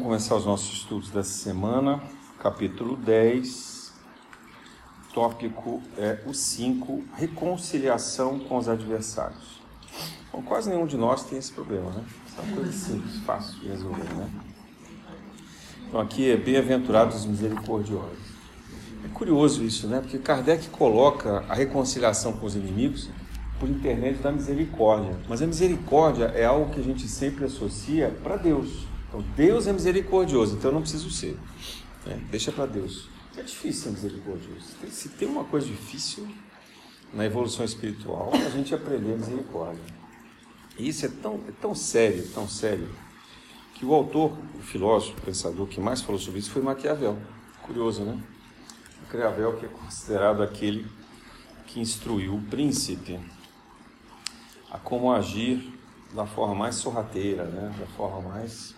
Vamos começar os nossos estudos dessa semana, capítulo 10, tópico é o 5, reconciliação com os adversários. Bom, quase nenhum de nós tem esse problema, né? É uma coisa simples, fácil de resolver, né? Então aqui é bem-aventurados os misericordiosos. É curioso isso, né? Porque Kardec coloca a reconciliação com os inimigos por intermédio da misericórdia. Mas a misericórdia é algo que a gente sempre associa para Deus. Então, Deus é misericordioso, então eu não preciso ser. Né? Deixa para Deus. É difícil ser misericordioso. Se tem uma coisa difícil na evolução espiritual, a gente aprender misericórdia. E isso é tão, é tão sério, tão sério, que o autor, o filósofo, o pensador que mais falou sobre isso foi Maquiavel. Curioso, né? Maquiavel que é considerado aquele que instruiu o príncipe a como agir da forma mais sorrateira, né? da forma mais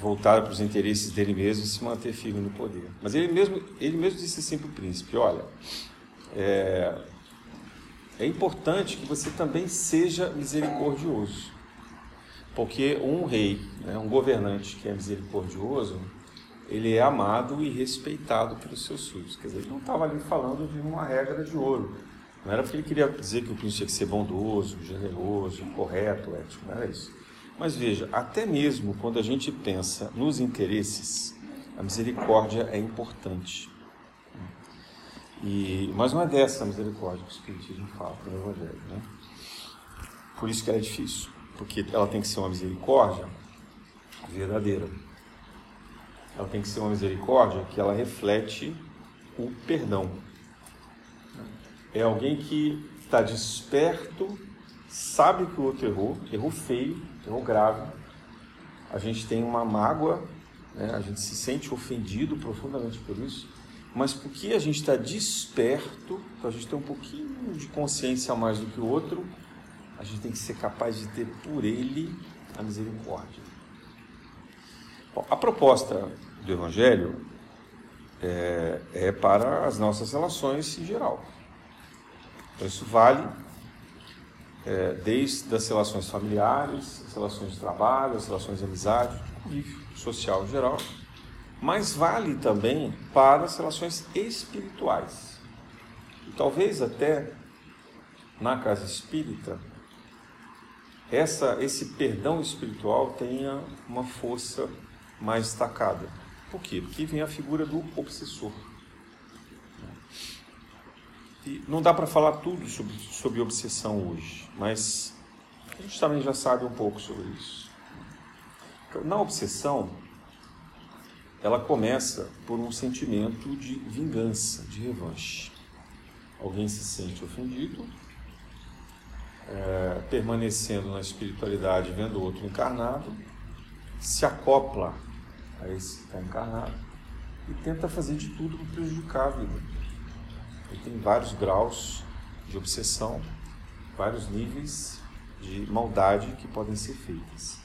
voltada para os interesses dele mesmo e se manter firme no poder. Mas ele mesmo, ele mesmo disse assim para o príncipe: Olha, é, é importante que você também seja misericordioso. Porque um rei, né, um governante que é misericordioso, ele é amado e respeitado pelos seus súditos. Quer dizer, ele não estava ali falando de uma regra de ouro. Não era porque ele queria dizer que o príncipe tinha que ser bondoso, generoso, correto, ético, não era isso. Mas veja, até mesmo quando a gente pensa nos interesses, a misericórdia é importante. E, mas não é dessa misericórdia que o Espiritismo fala no Evangelho. Né? Por isso que ela é difícil, porque ela tem que ser uma misericórdia verdadeira. Ela tem que ser uma misericórdia que ela reflete o perdão. É alguém que está desperto, sabe que o outro errou, errou feio, errou grave. A gente tem uma mágoa, né? a gente se sente ofendido profundamente por isso, mas porque a gente está desperto, então a gente tem um pouquinho de consciência a mais do que o outro, a gente tem que ser capaz de ter por ele a misericórdia. Bom, a proposta do Evangelho é, é para as nossas relações em geral. Então, isso vale é, desde as relações familiares, as relações de trabalho, as relações de amizade, convívio social em geral, mas vale também para as relações espirituais. E talvez até na casa espírita, essa, esse perdão espiritual tenha uma força mais destacada. Por quê? Porque vem a figura do obsessor. Não dá para falar tudo sobre, sobre obsessão hoje, mas a gente também já sabe um pouco sobre isso. Na obsessão, ela começa por um sentimento de vingança, de revanche. Alguém se sente ofendido, é, permanecendo na espiritualidade, vendo outro encarnado, se acopla a esse que está encarnado e tenta fazer de tudo para prejudicar a vida. Tem vários graus de obsessão, vários níveis de maldade que podem ser feitas.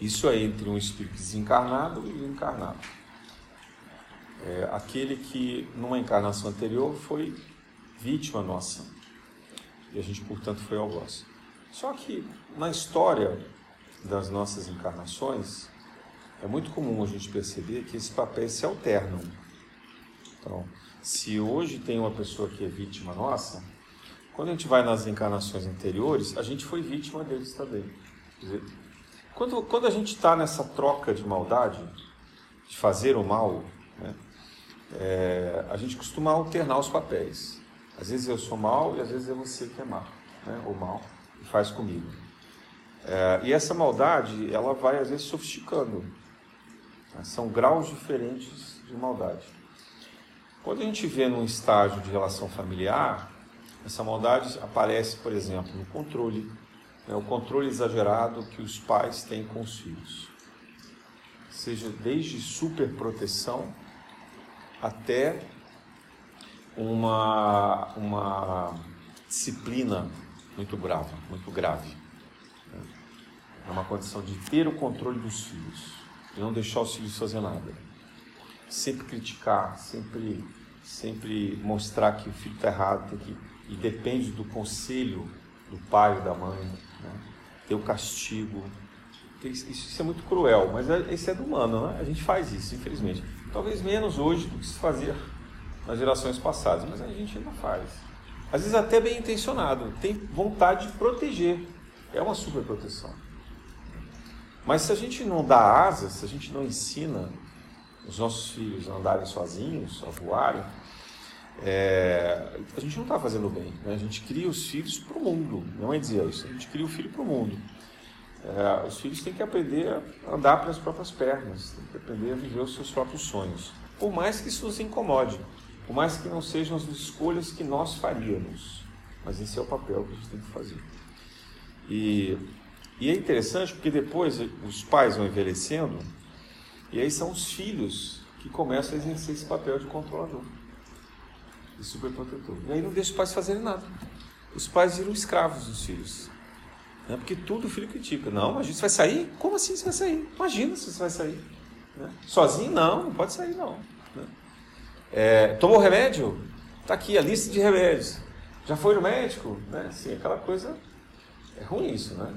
Isso é entre um espírito desencarnado e um encarnado. É aquele que, numa encarnação anterior, foi vítima nossa. E a gente, portanto, foi algoz. Só que, na história das nossas encarnações, é muito comum a gente perceber que esses papéis se alternam. Então, se hoje tem uma pessoa que é vítima nossa, quando a gente vai nas encarnações anteriores, a gente foi vítima deles também. Dizer, quando, quando a gente está nessa troca de maldade, de fazer o mal, né, é, a gente costuma alternar os papéis. Às vezes eu sou mal e às vezes é você que é mal, né, ou mal, e faz comigo. É, e essa maldade, ela vai às vezes sofisticando. Né, são graus diferentes de maldade. Quando a gente vê num estágio de relação familiar, essa maldade aparece, por exemplo, no controle, né, o controle exagerado que os pais têm com os filhos. Seja desde superproteção até uma, uma disciplina muito grave, muito grave. Né. É uma condição de ter o controle dos filhos e não deixar os filhos fazer nada sempre criticar, sempre, sempre mostrar que o filho está errado, que, e depende do conselho do pai ou da mãe, né? ter o castigo. isso é muito cruel, mas é, isso é do humano, né? A gente faz isso, infelizmente. Talvez menos hoje do que se fazia nas gerações passadas, mas a gente ainda faz. Às vezes até bem intencionado, tem vontade de proteger. É uma super proteção. Mas se a gente não dá asas, se a gente não ensina os nossos filhos andarem sozinhos, a voarem, é, a gente não está fazendo bem. Né? A gente cria os filhos para o mundo, não é dizer isso, a gente cria o filho para o mundo. É, os filhos têm que aprender a andar pelas próprias pernas, têm que aprender a viver os seus próprios sonhos. Por mais que isso nos incomode, por mais que não sejam as escolhas que nós faríamos. Mas esse é o papel que a gente tem que fazer. E, e é interessante porque depois os pais vão envelhecendo, e aí são os filhos que começam a exercer esse papel de controlador, de superprotetor. E aí não deixa os pais fazerem nada. Os pais viram escravos dos filhos. Né? Porque tudo o filho critica. Não, mas você vai sair? Como assim você vai sair? Imagina se você vai sair. Né? Sozinho? Não, não pode sair não. Né? É, tomou remédio? Está aqui a lista de remédios. Já foi no médico? Né? Assim, aquela coisa. É ruim isso, né?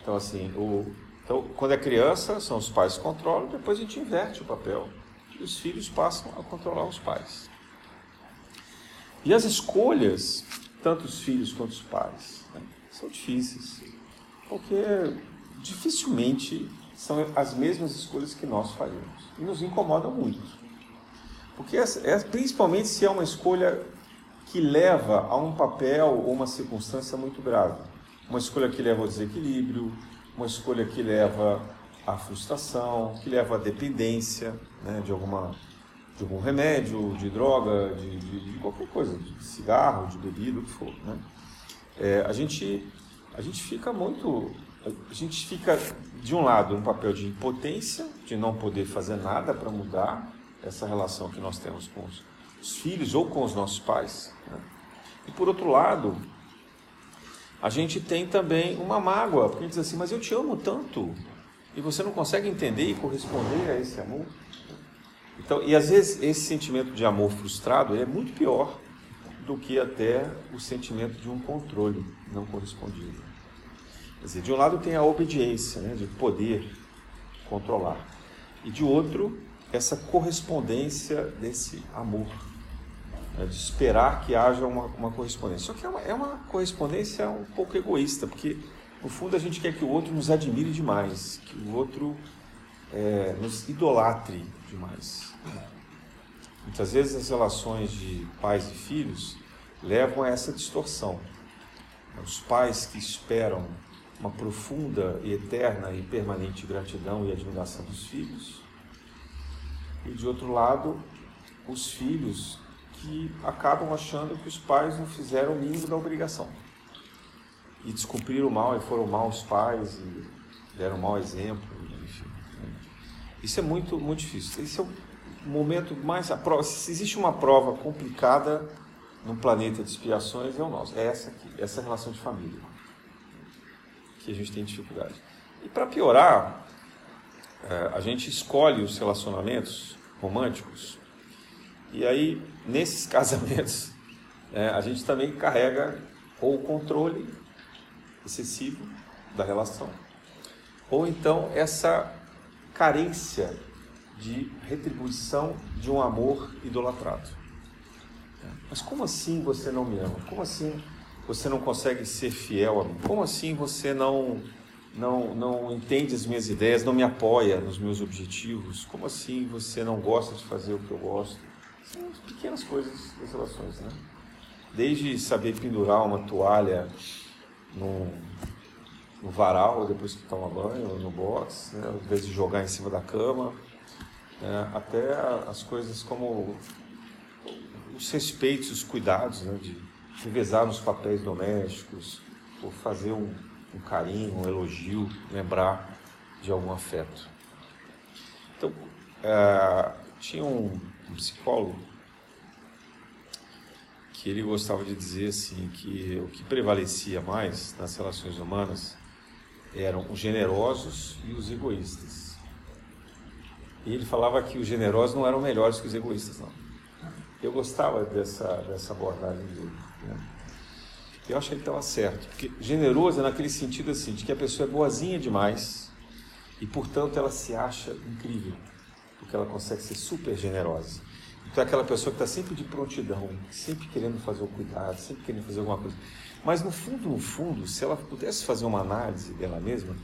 Então, assim, o, então, quando é criança, são os pais que controlam, depois a gente inverte o papel. E os filhos passam a controlar os pais. E as escolhas, tanto os filhos quanto os pais, né, são difíceis porque dificilmente são as mesmas escolhas que nós faríamos e nos incomodam muito. Porque é, é, principalmente se é uma escolha que leva a um papel ou uma circunstância muito grave. Uma escolha que leva ao desequilíbrio, uma escolha que leva à frustração, que leva à dependência né, de, alguma, de algum remédio, de droga, de, de, de qualquer coisa, de cigarro, de bebida, o que for. Né? É, a gente a gente fica muito. A gente fica, de um lado, um papel de impotência, de não poder fazer nada para mudar essa relação que nós temos com os, os filhos ou com os nossos pais. Né? E por outro lado, a gente tem também uma mágoa, porque a gente diz assim, mas eu te amo tanto, e você não consegue entender e corresponder a esse amor. Então, e às vezes esse sentimento de amor frustrado é muito pior do que até o sentimento de um controle não correspondido. Quer dizer, de um lado tem a obediência, né, de poder controlar, e de outro, essa correspondência desse amor, de esperar que haja uma, uma correspondência. Só que é uma, é uma correspondência um pouco egoísta, porque no fundo a gente quer que o outro nos admire demais, que o outro é, nos idolatre demais. Muitas vezes as relações de pais e filhos levam a essa distorção. Os pais que esperam uma profunda e eterna e permanente gratidão e admiração dos filhos, e de outro lado, os filhos que acabam achando que os pais não fizeram o mínimo da obrigação e descumpriram mal e foram maus pais e deram mau exemplo, enfim. Isso é muito, muito difícil. Esse é o momento mais. A prova, se existe uma prova complicada no planeta de expiações, é o nosso. É essa aqui, essa relação de família. Que a gente tem dificuldade. E para piorar, é, a gente escolhe os relacionamentos românticos, e aí, nesses casamentos, é, a gente também carrega ou o controle excessivo da relação, ou então essa carência de retribuição de um amor idolatrado. Mas como assim você não me ama? Como assim você não consegue ser fiel a mim? Como assim você não não não entende as minhas ideias, não me apoia nos meus objetivos? Como assim você não gosta de fazer o que eu gosto? São pequenas coisas das relações, né? Desde saber pendurar uma toalha no, varal depois que toma banho, no box, né? invés de jogar em cima da cama, né? até as coisas como os respeitos, os cuidados, né? de revezar nos papéis domésticos, ou fazer um, um carinho, um elogio, lembrar de algum afeto. Então, uh, tinha um, um psicólogo que ele gostava de dizer assim que o que prevalecia mais nas relações humanas eram os generosos e os egoístas. E ele falava que os generosos não eram melhores que os egoístas, não. Eu gostava dessa, dessa abordagem dele. Né? Eu acho que ele estava certo, porque generoso é naquele sentido assim, de que a pessoa é boazinha demais, E, portanto, ela se acha incrível, porque ela consegue ser super generosa. Então, é aquela pessoa que está sempre de prontidão, sempre querendo fazer o cuidado, sempre querendo fazer alguma coisa. Mas, no fundo, no fundo, se ela pudesse fazer uma análise dela mesma,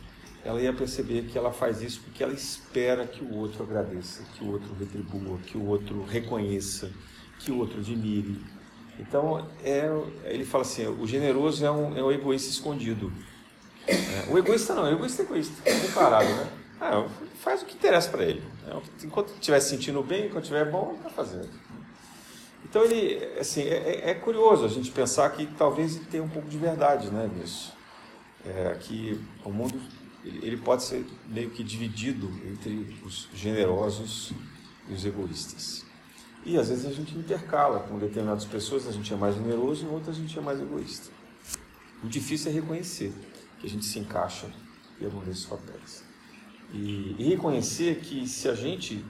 ela ia perceber que ela faz isso porque ela espera que o outro agradeça, que o outro retribua, que o outro reconheça, que o outro admire. Então, é, ele fala assim: o generoso é um, é um egoísta escondido. É, o egoísta não, o egoísta é egoísta, é comparado, né? Ah, faz o que interessa para ele. Enquanto estiver se sentindo bem, enquanto estiver bom, ele vai fazer. Então, ele, assim, é, é, curioso a gente pensar que talvez ele tenha um pouco de verdade né, nisso. É, que o mundo ele pode ser meio que dividido entre os generosos e os egoístas. E às vezes a gente intercala, com determinadas pessoas a gente é mais generoso e outras a gente é mais egoísta. O difícil é reconhecer que a gente se encaixa em algum desses papéis. E, reconhecer que se a gente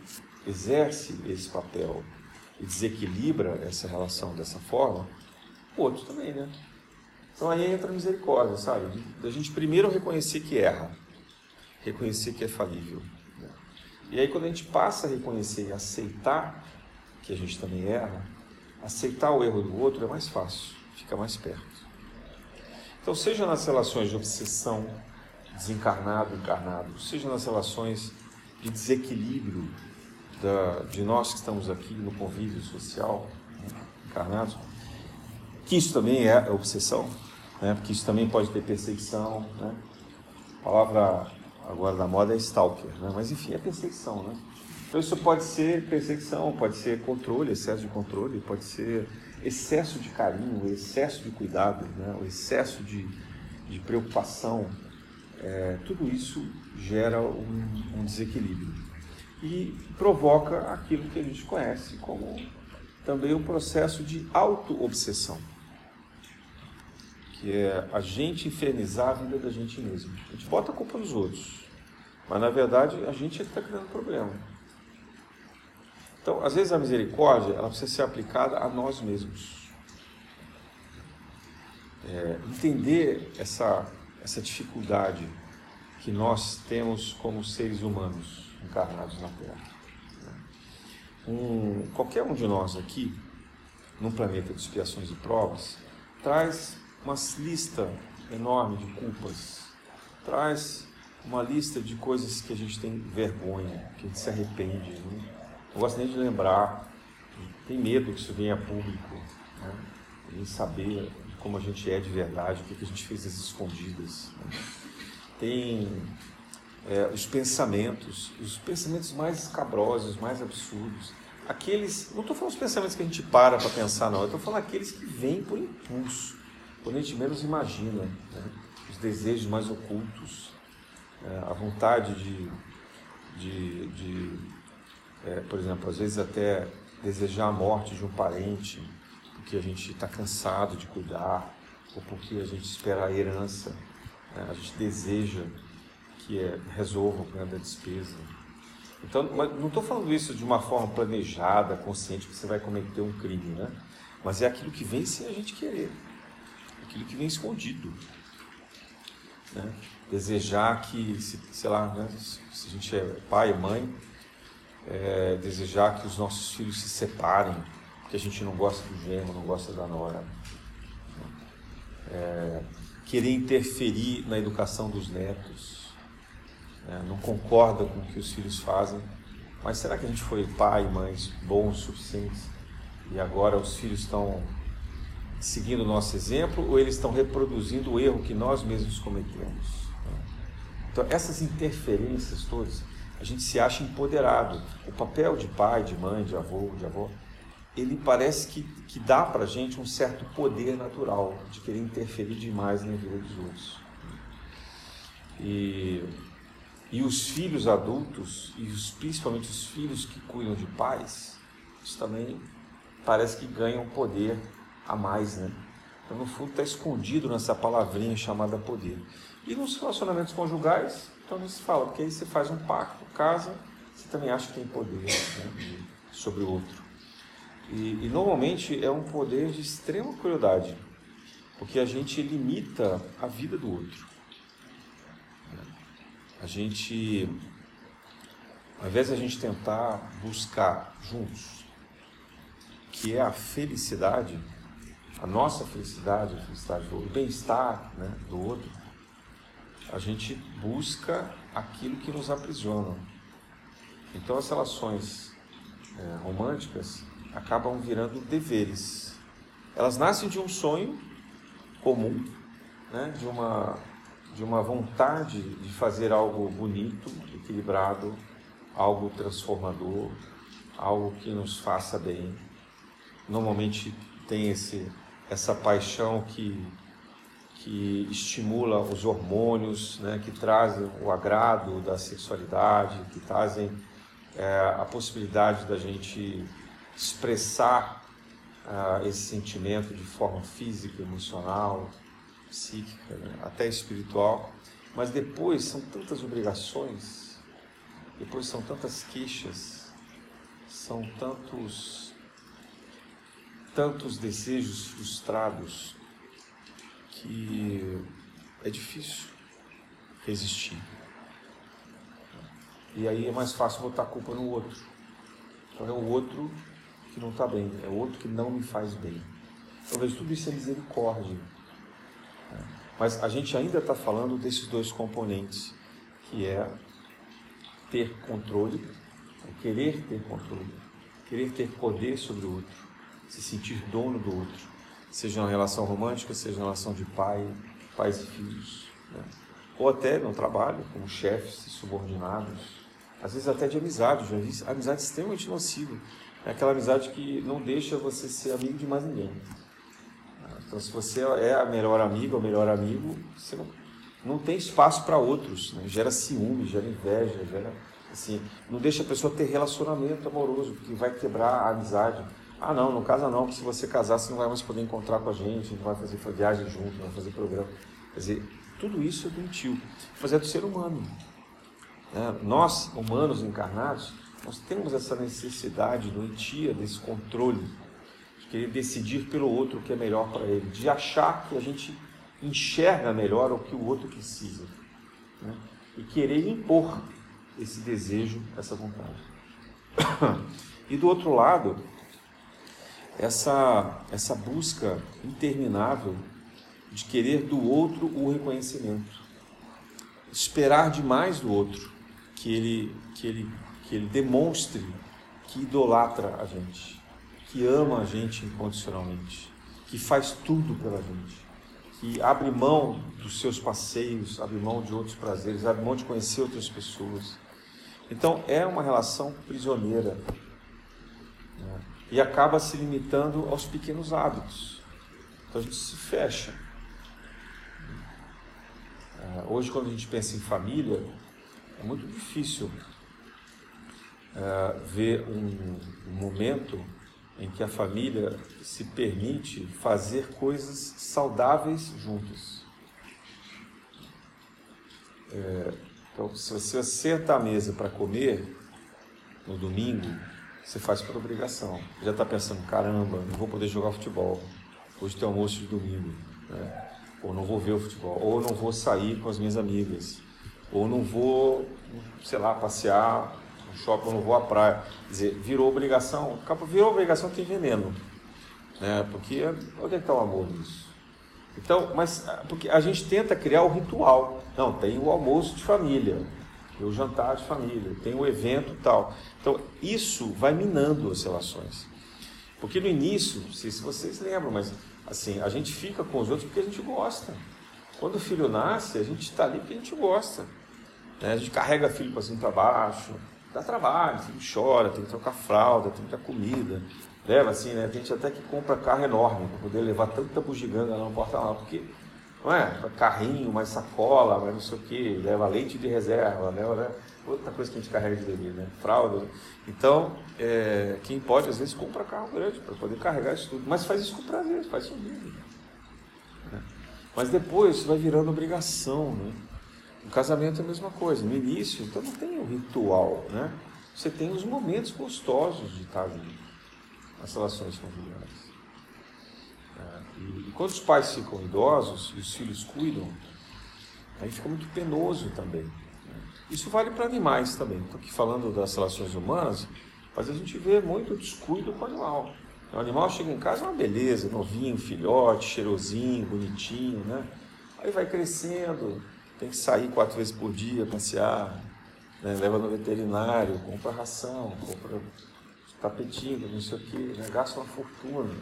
exerce esse papel e desequilibra essa relação dessa forma, o outro também, né? Então aí entra a misericórdia, sabe? Da gente primeiro reconhecer que erra, reconhecer que é falível. Né? E aí quando a gente passa a reconhecer e aceitar que a gente também erra, aceitar o erro do outro é mais fácil, fica mais perto. Então, seja nas relações de obsessão, desencarnado, encarnado, seja nas relações de desequilíbrio da, de nós que estamos aqui no convívio social, né, que isso também é obsessão, né, porque isso também pode ter perseguição. Né? A palavra agora da moda é stalker, né? mas enfim, é perseguição. Né? Então isso pode ser perseguição, pode ser controle, excesso de controle, pode ser excesso de carinho, excesso de cuidado, né? o excesso de, de preocupação. É, tudo isso gera um, um desequilíbrio e provoca aquilo que a gente conhece como também um processo de auto-obsessão, que é a gente infernizar a vida da gente mesmo. A gente bota a culpa nos outros, mas na verdade a gente é que está criando problema. Então, às vezes a misericórdia ela precisa ser aplicada a nós mesmos. É, entender essa, essa dificuldade que nós temos como seres humanos encarnados na Terra. Um, qualquer um de nós aqui, num planeta de expiações e provas, traz uma lista enorme de culpas, traz uma lista de coisas que a gente tem vergonha, que a gente se arrepende. Né? Não gosto nem de lembrar, tem medo que isso venha a público, né? saber como a gente é de verdade, o que, a gente fez às escondidas. Né? Tem é, os pensamentos, os pensamentos mais escabrosos, mais absurdos. Aqueles, não estou falando os pensamentos que a gente para para pensar, não, estou falando aqueles que vêm por impulso, quando a gente menos imagina, né? os desejos mais ocultos, é, a vontade de, de, de é, por exemplo, às vezes até desejar a morte de um parente, porque a gente está cansado de cuidar, ou porque a gente espera a herança, né? a gente deseja que é, resolva o problema da despesa. Então, não estou falando isso de uma forma planejada, consciente, que você vai cometer um crime, né? Mas é aquilo que vem sem a gente querer, aquilo que vem escondido. Né? Desejar que, sei lá, né? se a gente é pai, e mãe, é, desejar que os nossos filhos se separem, que a gente não gosta do genro, não gosta da nora. É, querer interferir na educação dos netos, é, não concorda com o que os filhos fazem. Mas será que a gente foi pai e mães bons o suficiente e agora os filhos estão seguindo o nosso exemplo ou eles estão reproduzindo o erro que nós mesmos cometemos? Então, essas interferências todas a gente se acha empoderado. O papel de pai, de mãe, de avô, de avó, ele parece que, que dá para gente um certo poder natural de querer interferir demais na vida dos outros. E, e os filhos adultos, e os, principalmente os filhos que cuidam de pais, isso também parece que ganham poder a mais, né? Então, no fundo, está escondido nessa palavrinha chamada poder. E nos relacionamentos conjugais, então não se fala, porque aí você faz um pacto, casa, você também acha que tem poder né, sobre o outro. E, e, normalmente é um poder de extrema crueldade, porque a gente limita a vida do outro. a gente, ao invés de a gente tentar buscar juntos, que é a felicidade, a nossa felicidade, a felicidade do outro, o bem-estar né, do outro, a gente busca aquilo que nos aprisiona. Então as relações é, românticas acabam virando deveres. Elas nascem de um sonho comum, né, de, uma, de uma vontade de fazer algo bonito, equilibrado, algo transformador, algo que nos faça bem. Normalmente tem esse, essa paixão que, que estimula os hormônios, né, que trazem o agrado da sexualidade, que trazem é, a possibilidade da gente expressar uh, esse sentimento de forma física, emocional, psíquica, né? até espiritual. Mas depois são tantas obrigações, depois são tantas queixas, são tantos tantos desejos frustrados que é difícil resistir. E aí é mais fácil botar a culpa no outro. Então é o outro que não está bem, é outro que não me faz bem. Talvez tudo isso é misericórdia. Mas a gente ainda está falando desses dois componentes, que é ter controle, é querer ter controle, querer ter poder sobre o outro, se sentir dono do outro, seja uma relação romântica, seja uma relação de pai, pais e filhos, né? ou até no trabalho, como chefes subordinados, às vezes até de amizade, já vi amizade extremamente nociva. É aquela amizade que não deixa você ser amigo de mais ninguém. Então, se você é a melhor amiga ou melhor amigo, você não, não tem espaço para outros. Né? Gera ciúme, gera inveja, gera assim, não deixa a pessoa ter relacionamento amoroso, porque vai quebrar a amizade. Ah, não, não casa não, porque se você casar, você não vai mais poder encontrar com a gente, não vai fazer viagem junto, não vai fazer programa. Quer dizer, tudo isso é doentio, mas é do ser humano. Né? Nós, humanos encarnados, nós temos essa necessidade doentia desse controle, de querer decidir pelo outro o que é melhor para ele, de achar que a gente enxerga melhor o que o outro precisa. Né? E querer impor esse desejo, essa vontade. E do outro lado, essa, essa busca interminável de querer do outro o reconhecimento, esperar demais do outro, que ele, que ele, que ele demonstre que idolatra a gente, que ama a gente incondicionalmente, que faz tudo pela gente, que abre mão dos seus passeios, abre mão de outros prazeres, abre mão de conhecer outras pessoas. Então é uma relação prisioneira né? e acaba se limitando aos pequenos hábitos. Então a gente se fecha. É, hoje, quando a gente pensa em família, é muito difícil uh, ver um, um momento em que a família se permite fazer coisas saudáveis juntas. É, então, se você senta à mesa para comer no domingo, você faz por obrigação. Já está pensando, caramba, não vou poder jogar futebol. Hoje tem almoço de domingo. Né? Ou não vou ver o futebol. Ou não vou sair com as minhas amigas ou não vou, sei lá, passear shopping, ou não vou à praia. Quer dizer, virou obrigação, virou obrigação tem veneno, né? Porque onde é que está o amor nisso? Então, mas porque a gente tenta criar o ritual. Não, tem o almoço de família, tem o jantar de família, tem o evento tal. Então, isso vai minando as relações. Porque no início, não sei se vocês lembram, mas assim, a gente fica com os outros porque a gente gosta. Quando o filho nasce, a gente está ali porque a gente gosta. Né? A gente carrega filho para cima e para baixo, dá trabalho, o filho chora, tem que trocar fralda, tem que dar comida. Leva assim, né? Tem gente até que compra carro enorme para poder levar tanta bugiganga lá no porta-malas, porque não é? Carrinho, mais sacola, mais não sei o que, leva leite de reserva, leva né? outra coisa que a gente carrega de bebê, né? Fralda. Então, é, quem pode, às vezes, compra carro grande para poder carregar isso tudo, mas faz isso com prazer, faz sorriso. Né? Mas depois isso vai virando obrigação, né? O casamento é a mesma coisa. No início, então não tem o ritual, né? Você tem os momentos gostosos de estar junto, as relações familiares. É, e, e, quando os pais ficam idosos e os filhos cuidam, aí fica muito penoso também. Né? Isso vale para animais também. Estou aqui falando das relações humanas, mas a gente vê muito descuido com o animal. O animal chega em casa, é uma beleza, novinho, filhote, cheirosinho, bonitinho, né? Aí vai crescendo, tem que sair quatro vezes por dia, passear, né? leva no veterinário, compra ração, compra tapetinho, não sei o quê, né? gasta uma fortuna.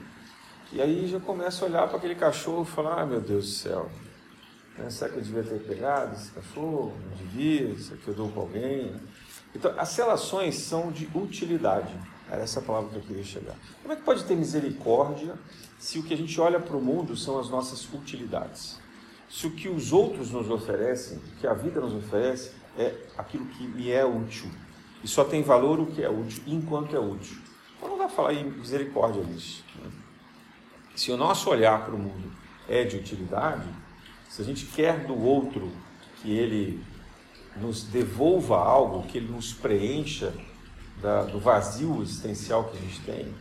E aí já começa a olhar para aquele cachorro e falar, ah, meu Deus do céu, né? será que eu devia ter pegado esse cachorro? Não devia, isso aqui eu dou para alguém. Então, as relações são de utilidade. Era essa palavra que eu queria chegar. Como é que pode ter misericórdia se o que a gente olha para o mundo são as nossas utilidades? Se o que os outros nos oferecem, o que a vida nos oferece, é aquilo que me é útil. E só tem valor o que é útil, enquanto é útil. Então não dá para falar em misericórdia nisso. Né? Se o nosso olhar para o mundo é de utilidade, se a gente quer do outro que ele nos devolva algo, que ele nos preencha da, do vazio existencial que a gente tem,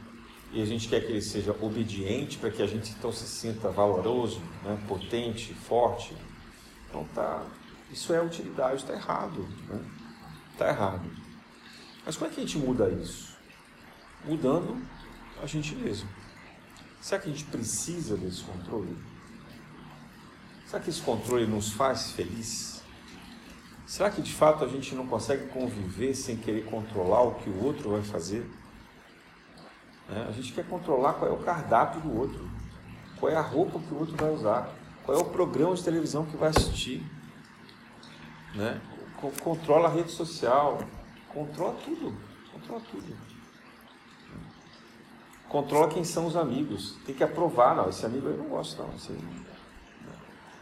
e a gente quer que ele seja obediente para que a gente então se sinta valoroso, né, potente, forte. Então tá, isso é utilidade, está errado. Está né? Errado. Mas como é que a gente muda isso? Mudando a gente mesmo. Será que a gente precisa desse controle? Será que esse controle nos faz feliz? Será que de fato a gente não consegue conviver sem querer controlar o que o outro vai fazer? É, a gente quer controlar qual é o cardápio do outro, qual é a roupa que o outro vai usar, qual é o programa de televisão que vai assistir. Né? Controla a rede social, controla tudo, controla tudo. Controla quem são os amigos. Tem que aprovar, não, esse amigo eu não gosto não, esse aí,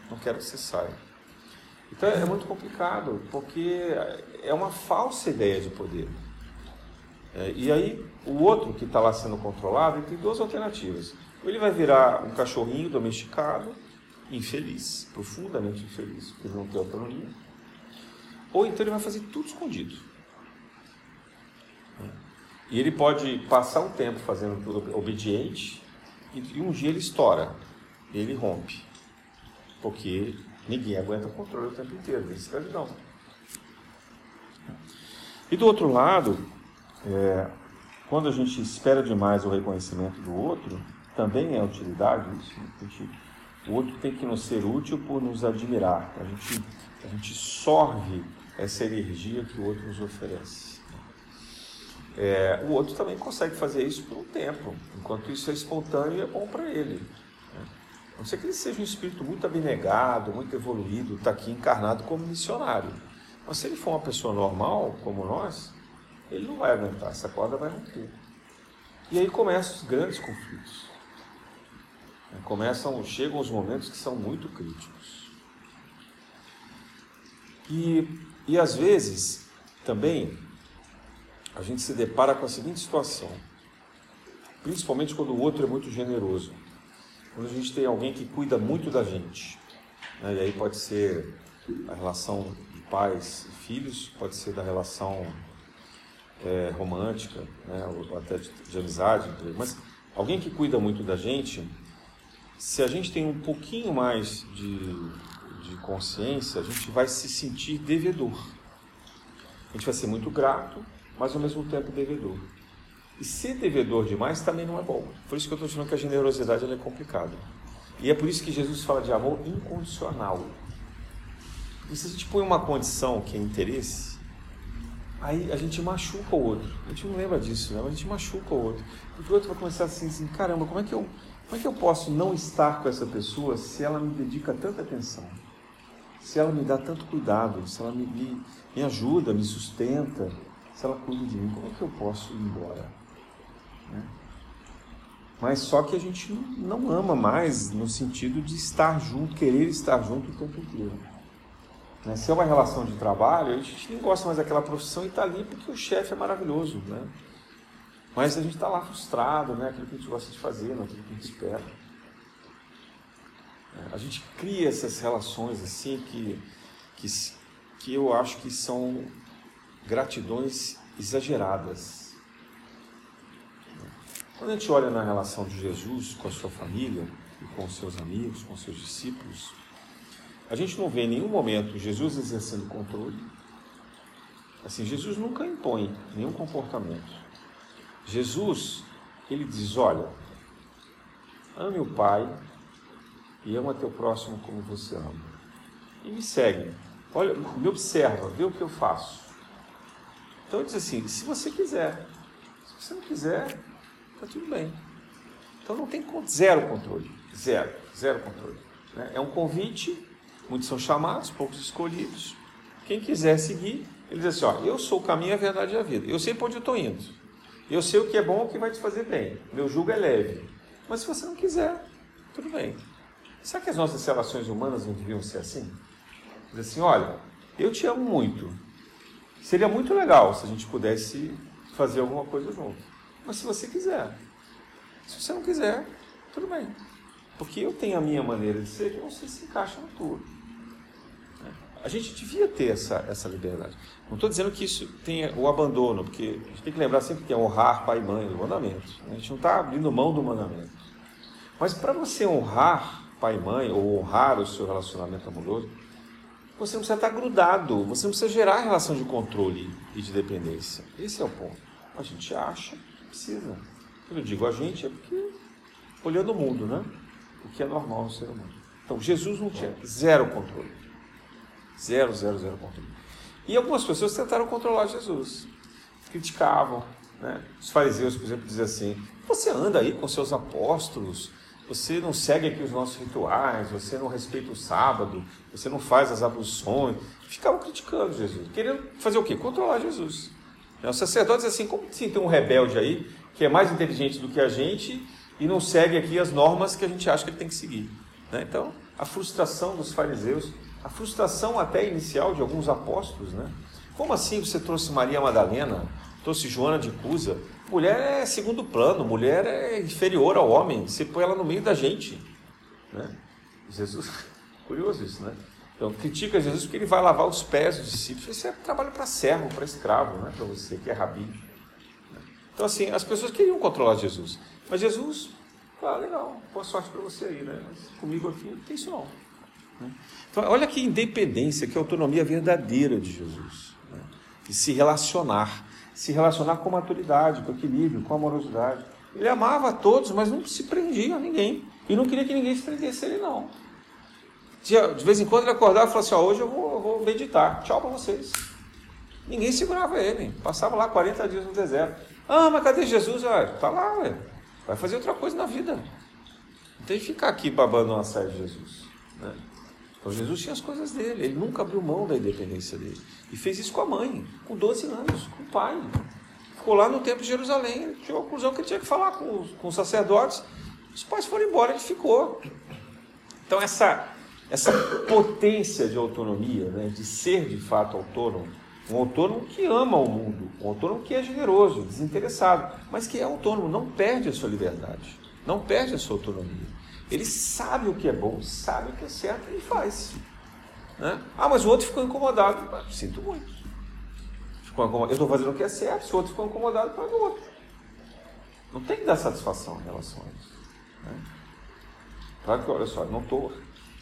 não quero que você saia. Então é muito complicado, porque é uma falsa ideia de poder. É, e aí, o outro que está lá sendo controlado, tem duas alternativas. Ou ele vai virar um cachorrinho domesticado, infeliz, profundamente infeliz, porque não tem autonomia. Ou então ele vai fazer tudo escondido. E ele pode passar um tempo fazendo tudo obediente, e um dia ele estoura, ele rompe. Porque Ninguém aguenta o controle o tempo inteiro, vira escravidão. E do outro lado, é, quando a gente espera demais o reconhecimento do outro, também é utilidade isso. Né? Gente, o outro tem que nos ser útil por nos admirar. A gente, a gente sorve essa energia que o outro nos oferece. É, o outro também consegue fazer isso por um tempo, enquanto isso é espontâneo e é bom para ele. A não ser que ele seja um espírito muito abnegado, muito evoluído, está aqui encarnado como missionário. Mas se ele for uma pessoa normal, como nós, ele não vai aguentar, essa corda vai romper. E aí começam os grandes conflitos. Começam, chegam os momentos que são muito críticos. E, e às vezes, também, a gente se depara com a seguinte situação, principalmente quando o outro é muito generoso quando a gente tem alguém que cuida muito da gente. Né? E aí pode ser a relação de pais e filhos, pode ser da relação é, romântica, né? ou até de, de amizade, mas alguém que cuida muito da gente, se a gente tem um pouquinho mais de, de consciência, a gente vai se sentir devedor. A gente vai ser muito grato, mas ao mesmo tempo devedor. E ser devedor demais também não é bom. Por isso que eu estou dizendo que a generosidade é complicada. E é por isso que Jesus fala de amor incondicional. E se a gente põe uma condição que é interesse, aí a gente machuca o outro. A gente não lembra disso, né? Mas a gente machuca o outro. Porque o outro vai começar assim, assim, caramba, como é que eu, como é que eu posso não estar com essa pessoa se ela me dedica tanta atenção? Se ela me dá tanto cuidado, se ela me, me, me ajuda, me sustenta, se ela cuida de mim, como é que eu posso ir embora? Né? Mas só que a gente não ama mais no sentido de estar junto, querer estar junto o tempo inteiro. Né? Se é uma relação de trabalho, a gente nem gosta mais daquela profissão e está ali porque o chefe é maravilhoso. Né? Mas a gente está lá frustrado, né? aquilo que a gente gosta de fazer, naquilo que a gente espera. É, a gente cria essas relações assim que, que, que eu acho que são gratidões exageradas. Quando a gente olha na relação de Jesus com a sua família e com os seus amigos, com os seus discípulos, a gente não vê em nenhum momento Jesus exercendo controle, Assim, Jesus nunca impõe nenhum comportamento. Jesus, ele diz: olha, ame o Pai e ama teu próximo como você ama. E me segue. Olha, me observa, vê o que eu faço. Então ele diz assim: se você quiser, se você não quiser, está tudo bem. Então não tem zero controle, zero, zero controle. Né? É um convite, muitos são chamados, poucos escolhidos. Quem quiser seguir, ele diz assim: ó, eu sou o caminho, a verdade e a vida. Eu sei para onde eu estou indo. Eu sei o que é bom, o que vai te fazer bem. Meu jugo é leve. Mas se você não quiser, tudo bem. Será que as nossas relações humanas não deviam ser assim? Diz assim: olha, eu te amo muito. Seria muito legal se a gente pudesse fazer alguma coisa junto. Mas se você quiser. Se você não quiser, tudo bem. Porque eu tenho a minha maneira de ser e você se encaixa na tua. A gente devia ter essa, essa liberdade. Não estou dizendo que isso tenha o abandono, porque a gente tem que lembrar sempre que é honrar pai e mãe, o mandamento. A gente não está abrindo mão do mandamento. Mas para você honrar pai e mãe, ou honrar o seu relacionamento amoroso, você não precisa estar grudado, você não precisa gerar relação de controle e de dependência. Esse é o ponto. A gente acha que precisa. Quando eu digo a gente, é porque olhando o mundo, né? O que é normal no ser humano. Então, Jesus não tinha zero controle. Zero, zero, zero controle. E algumas pessoas tentaram controlar Jesus. Criticavam. Né? Os fariseus, por exemplo, diziam assim: Você anda aí com seus apóstolos, você não segue aqui os nossos rituais, você não respeita o sábado, você não faz as abluções. Ficavam criticando Jesus, querendo fazer o quê? Controlar Jesus. Os sacerdotes, assim, como se tem um rebelde aí, que é mais inteligente do que a gente e não segue aqui as normas que a gente acha que ele tem que seguir. Né? Então, a frustração dos fariseus, a frustração até inicial de alguns apóstolos, né? Como assim você trouxe Maria Madalena, trouxe Joana de Cusa, Mulher é segundo plano, mulher é inferior ao homem, você põe ela no meio da gente. Né? Jesus, curioso isso, né? Então, critica Jesus porque ele vai lavar os pés dos discípulos. Isso é trabalho para servo, para escravo, não é para você, que é rabi. Então, assim, as pessoas queriam controlar Jesus. Mas Jesus, ah, legal, boa sorte para você aí, né? Mas comigo aqui não tem isso não. Né? Então, olha que independência, que autonomia verdadeira de Jesus. Né? E se relacionar se relacionar com maturidade, com equilíbrio, com amorosidade. Ele amava a todos, mas não se prendia a ninguém. E não queria que ninguém se prendesse a ele, não. De vez em quando ele acordava e falava assim: ó, hoje eu vou, eu vou meditar. Tchau para vocês. Ninguém segurava ele. Passava lá 40 dias no deserto. Ah, mas cadê Jesus? Ah, tá lá, ué. Vai fazer outra coisa na vida. Não tem que ficar aqui babando uma saia de Jesus. Né? Então Jesus tinha as coisas dele, ele nunca abriu mão da independência dele. E fez isso com a mãe, com 12 anos, com o pai. Ficou lá no templo de Jerusalém, chegou à conclusão que ele tinha que falar com os, com os sacerdotes. Os pais foram embora, ele ficou. Então essa, essa potência de autonomia, né, de ser de fato autônomo, um autônomo que ama o mundo, um autônomo que é generoso, desinteressado, mas que é autônomo, não perde a sua liberdade, não perde a sua autonomia. Ele sabe o que é bom, sabe o que é certo e faz. Né? Ah, mas o outro ficou incomodado. Ah, sinto muito. Ficou incomodado. Eu estou fazendo o que é certo, se o outro ficou incomodado, faz o outro. Não tem que dar satisfação em relação a isso. Né? Claro que, olha só, não estou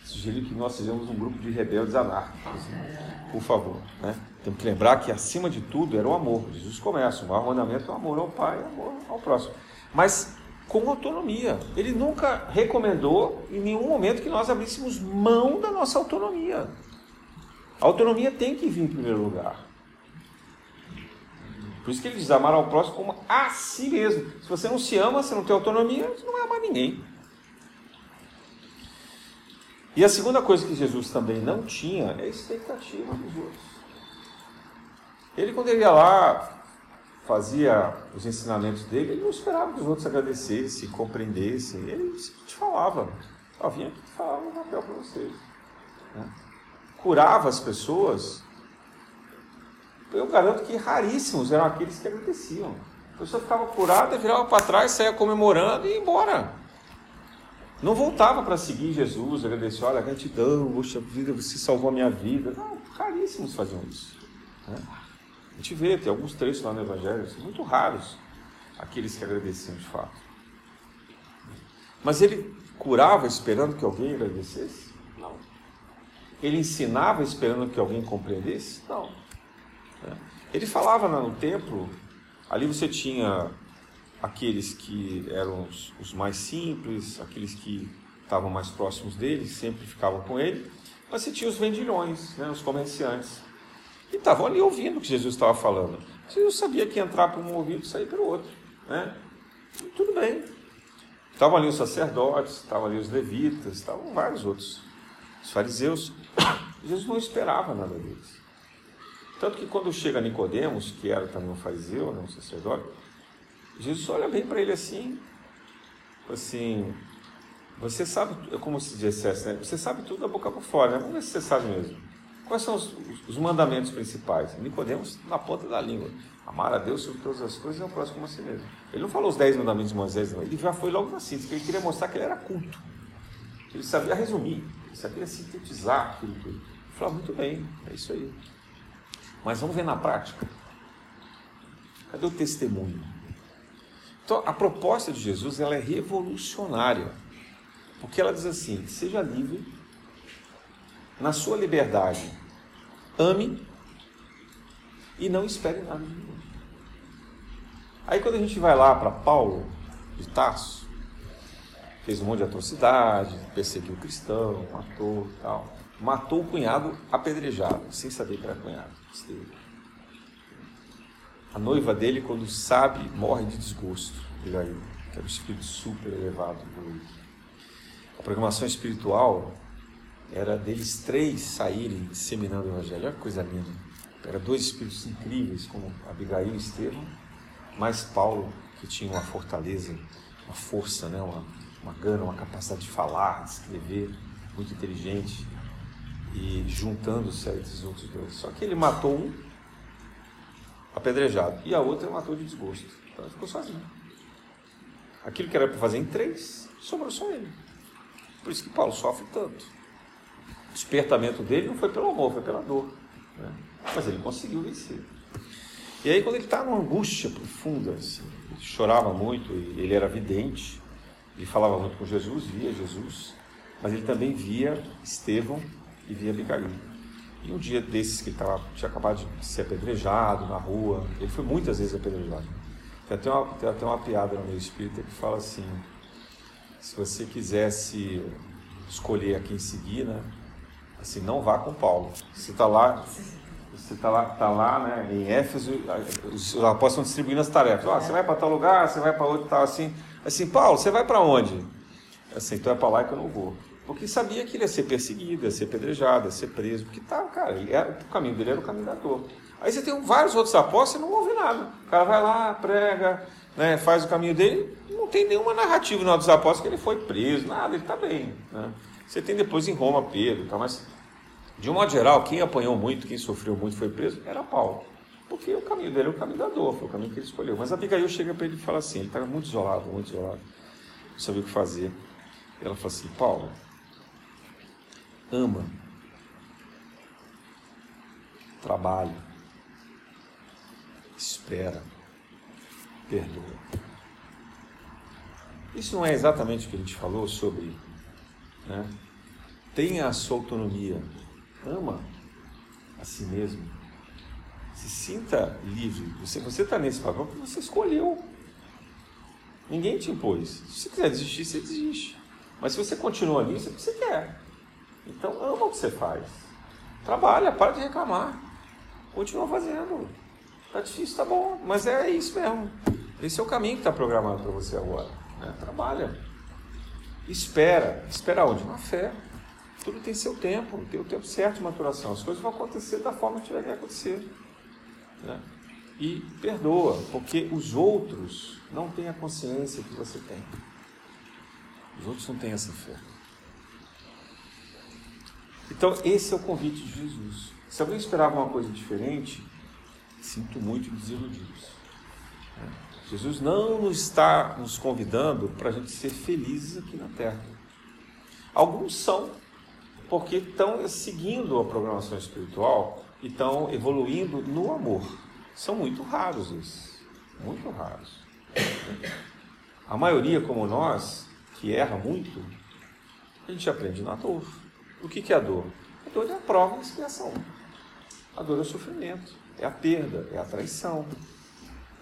sugerindo que nós sejamos um grupo de rebeldes anárquicos. Né? Por favor. Né? Temos que lembrar que, acima de tudo, era o amor. Jesus começa. O maior mandamento é o amor ao Pai e amor ao próximo. Mas com autonomia. Ele nunca recomendou em nenhum momento que nós abríssemos mão da nossa autonomia. A autonomia tem que vir em primeiro lugar. Por isso que ele diz amar ao próximo como a si mesmo. Se você não se ama, você não tem autonomia, você não vai amar ninguém. E a segunda coisa que Jesus também não tinha é a expectativa dos outros. Ele, quando ele ia lá fazia os ensinamentos dele, ele não esperava que os outros agradecessem, compreendessem. Ele te falava, ó, vim aqui falar um papel para vocês. Né? Curava as pessoas. Eu garanto que raríssimos eram aqueles que agradeciam. A pessoa ficava curada, virava para trás, saía comemorando e ia embora. Não voltava para seguir Jesus, agradecer, olha, gratidão, poxa vida, você salvou a minha vida. Não, raríssimos faziam isso. Né? A gente vê, tem alguns trechos lá no Evangelho, são muito raros aqueles que agradeciam de fato. Mas ele curava esperando que alguém agradecesse? Não. Ele ensinava esperando que alguém compreendesse? Não. Ele falava no templo, ali você tinha aqueles que eram os, os mais simples, aqueles que estavam mais próximos dele, sempre ficavam com ele, mas você tinha os vendilhões, né, os comerciantes, que estavam ali ouvindo o que Jesus estava falando. Jesus sabia que entrar por um ouvido e sair pelo outro. Né? E tudo bem. Estavam ali os sacerdotes, estavam ali os levitas, estavam vários outros. Os fariseus. Jesus não esperava nada deles. Tanto que quando chega Nicodemos, que era também um fariseu, né, um sacerdote, Jesus olha bem para ele assim, assim, você sabe, é como se dissesse, né? Você sabe tudo da boca para fora, né? Vamos ver mesmo. Quais são os, os mandamentos principais? Nicodemos na ponta da língua. Amar a Deus sobre todas as coisas e ao próximo como a si mesmo. Ele não falou os dez mandamentos de Moisés, não. Ele já foi logo na síntese, porque ele queria mostrar que ele era culto. Ele sabia resumir, ele sabia sintetizar aquilo tudo. Ele falou, muito bem, é isso aí. Mas vamos ver na prática. Cadê o testemunho? Então, a proposta de Jesus ela é revolucionária. Porque ela diz assim: seja livre, na sua liberdade, ame e não espere nada de ninguém. Aí quando a gente vai lá para Paulo de Tarso, fez um monte de atrocidade, perseguiu o cristão, matou tal. Matou o cunhado apedrejado, sem saber que era cunhado. A noiva dele, quando sabe, morre de desgosto. Ele aí, que era um espírito super elevado. A programação espiritual era deles três saírem disseminando o evangelho. Olha que coisa linda. Era dois espíritos incríveis, como Abigail e Estevão, mais Paulo, que tinha uma fortaleza, uma força, né? uma, uma gana, uma capacidade de falar, de escrever, muito inteligente, e juntando-se a esses outros dois. Só que ele matou um, apedrejado, e a outra matou de desgosto. Então ele ficou sozinho. Aquilo que era para fazer em três, sobrou só ele. Por isso que Paulo sofre tanto. Despertamento dele não foi pelo amor, foi pela dor. Né? Mas ele conseguiu vencer. E aí, quando ele está numa angústia profunda, assim, ele chorava muito, ele era vidente, ele falava muito com Jesus, via Jesus, mas ele também via Estevão e via Abigail. E um dia desses que ele tava, tinha acabado de ser apedrejado na rua, ele foi muitas vezes apedrejado. Tem até uma, tem até uma piada no meio espírita que fala assim: se você quisesse escolher a quem seguir, né? Assim, não vá com Paulo. Você está lá, você está lá, tá lá, né? Em Éfeso, os apóstolos estão distribuindo as tarefas. Oh, você vai para tal lugar, você vai para outro, tal assim. Assim, Paulo, você vai para onde? Assim, então é para lá que eu não vou. Porque sabia que ele ia ser perseguido, ia ser apedrejado, ia ser preso. Porque tá, cara, era, o caminho dele era o caminho da dor. Aí você tem vários outros apóstolos e não ouve nada. O cara vai lá, prega, né, faz o caminho dele, não tem nenhuma narrativa no dos apóstolos que ele foi preso, nada, ele está bem. Né? Você tem depois em Roma Pedro, tá, mas de um modo geral, quem apanhou muito, quem sofreu muito foi preso, era Paulo. Porque o caminho dele é o caminho da dor, foi o caminho que ele escolheu. Mas a Abigail chega para ele e fala assim, ele estava muito isolado, muito isolado, não sabia o que fazer. Ela fala assim, Paulo, ama, trabalha, espera, perdoa. Isso não é exatamente o que a gente falou sobre né? tenha a sua autonomia, ama a si mesmo, se sinta livre. Você está nesse papel porque você escolheu. Ninguém te impôs. Se você quiser desistir, você desiste. Mas se você continua nisso, é você quer. Então ama o que você faz. Trabalha, para de reclamar. Continua fazendo. Tá difícil, tá bom, mas é isso mesmo. Esse é o caminho que está programado para você agora. Né? Trabalha. Espera. Espera onde? Na fé. Tudo tem seu tempo, tem o tempo certo de maturação. As coisas vão acontecer da forma que tiver que acontecer. Né? E perdoa, porque os outros não têm a consciência que você tem. Os outros não têm essa fé. Então, esse é o convite de Jesus. Se alguém esperava uma coisa diferente, Sinto muito desiludidos. Jesus não nos está nos convidando para a gente ser felizes aqui na Terra. Alguns são, porque estão seguindo a programação espiritual e estão evoluindo no amor. São muito raros esses, muito raros. A maioria, como nós, que erra muito, a gente aprende na dor. O que é a dor? A dor é a prova e a expiação. A dor é o sofrimento. é a perda, é a traição,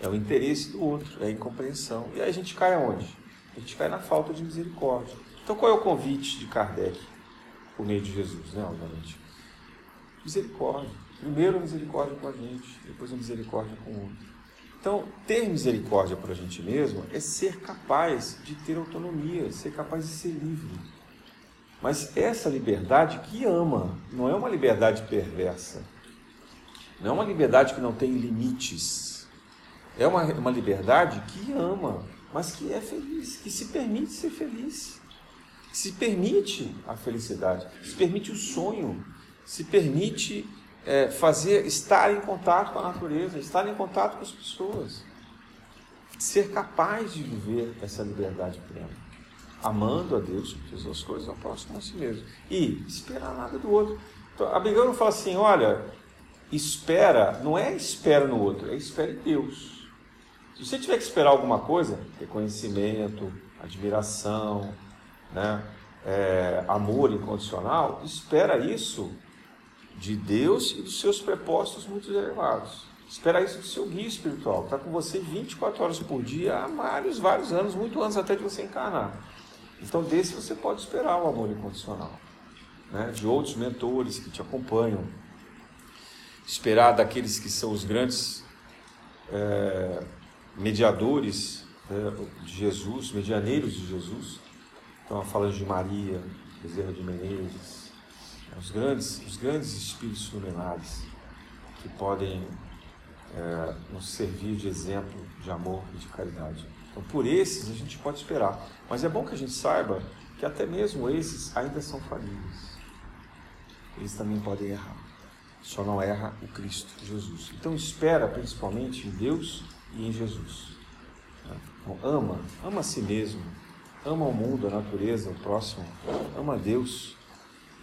é o interesse do outro, é a incompreensão. E aí a gente cai aonde? A gente cai na falta de misericórdia. Então qual é o convite de Kardec por meio de Jesus, né, obviamente? Misericórdia. Primeiro a misericórdia com a gente, depois a misericórdia com o outro. Então, ter misericórdia por a gente mesmo é ser capaz de ter autonomia, ser capaz de ser livre. Mas essa liberdade que ama, não é uma liberdade perversa. Não é uma liberdade que não tem limites. É uma, uma liberdade que ama, mas que é feliz, que se permite ser feliz. Se permite a felicidade, se permite o sonho, se permite é, fazer, estar em contato com a natureza, estar em contato com as pessoas. Ser capaz de viver essa liberdade plena. Amando a Deus, todas as coisas ao próximo a si mesmo. E esperar nada do outro. Então, Abigail não fala assim, olha, espera, não é espera no outro, é espera em Deus. Se você tiver que esperar alguma coisa, reconhecimento, admiração, né, é, amor incondicional, espera isso de Deus e dos seus propósitos muito elevados. Espera isso do seu guia espiritual, está com você 24 horas por dia há vários, vários anos, muito antes até de você encarnar. Então, desse você pode esperar o amor incondicional, né? de outros mentores que te acompanham, esperar daqueles que são os grandes é, mediadores é, de Jesus, medianeiros de Jesus. Então, falando de Maria, Bezerra de Menezes, os grandes, os grandes espíritos luminares que podem é, nos servir de exemplo de amor e de caridade. Então, por esses a gente pode esperar. Mas é bom que a gente saiba que até mesmo esses ainda são falíveis. Eles também podem errar. Só não erra o Cristo Jesus. Então, espera principalmente em Deus e em Jesus. Então, ama, ama a si mesmo, ama o mundo, a natureza, o próximo, ama Deus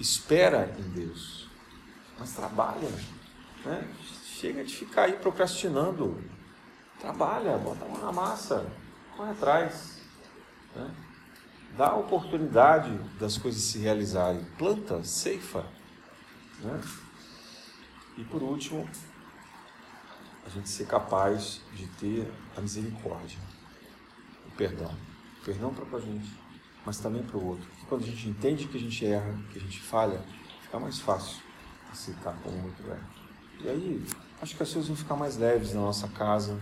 espera em Deus, mas trabalha. Né? Chega de ficar aí procrastinando. Trabalha, bota a mão na massa, corre atrás. Né? Dá a oportunidade das coisas se realizarem. Planta, ceifa. Né? E por último, a gente ser capaz de ter a misericórdia, o perdão. Perdão para com a gente, mas também para o outro. Quando a gente entende que a gente erra, que a gente falha, fica mais fácil aceitar como o outro erra. E aí, acho que as coisas vão ficar mais leves na nossa casa,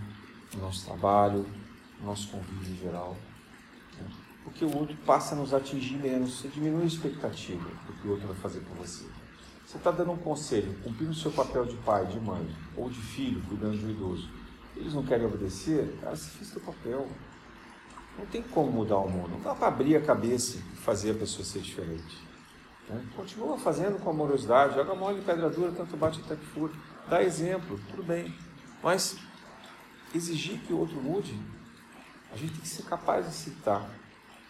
no nosso trabalho, no nosso convívio em geral. Né? Porque o outro passa a nos atingir menos, você diminui a expectativa do que o outro vai fazer por você. Você está dando um conselho, cumprindo o seu papel de pai, de mãe, ou de filho, cuidando do idoso. Eles não querem obedecer, cara, você fez seu papel. Não tem como mudar o mundo. Não dá para abrir a cabeça e fazer a pessoa ser diferente. Né? Continua fazendo com amorosidade, joga mole em pedra dura, tanto bate até que fura. Dá exemplo, tudo bem. Mas exigir que o outro mude, a gente tem que ser capaz de aceitar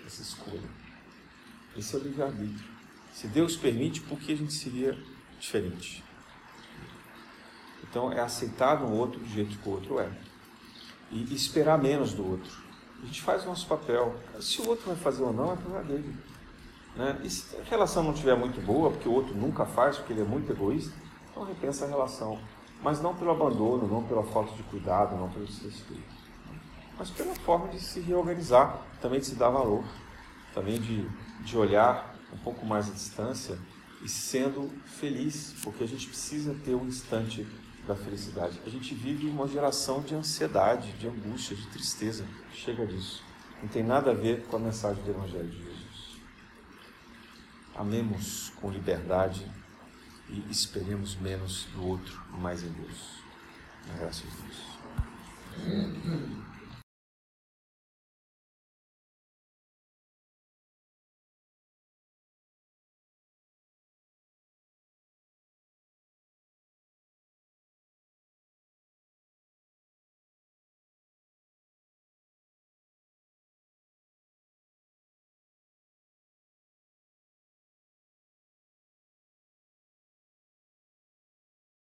essa escolha. Esse é o livre-arbítrio. Se Deus permite, por que a gente seria diferente? Então é aceitar no outro do jeito que o outro é. E esperar menos do outro. A gente faz o nosso papel. Se o outro vai fazer ou não, é problema dele. Né? E se a relação não estiver muito boa, porque o outro nunca faz, porque ele é muito egoísta, então repensa a relação. Mas não pelo abandono, não pela falta de cuidado, não pelo desrespeito. Mas pela forma de se reorganizar, também de se dar valor, também de, de olhar um pouco mais à distância e sendo feliz, porque a gente precisa ter um instante da felicidade. A gente vive uma geração de ansiedade, de angústia, de tristeza. Chega disso. Não tem nada a ver com a mensagem do Evangelho de Jesus. Amemos com liberdade e esperemos menos do outro, mais em Deus. Na graça de Deus.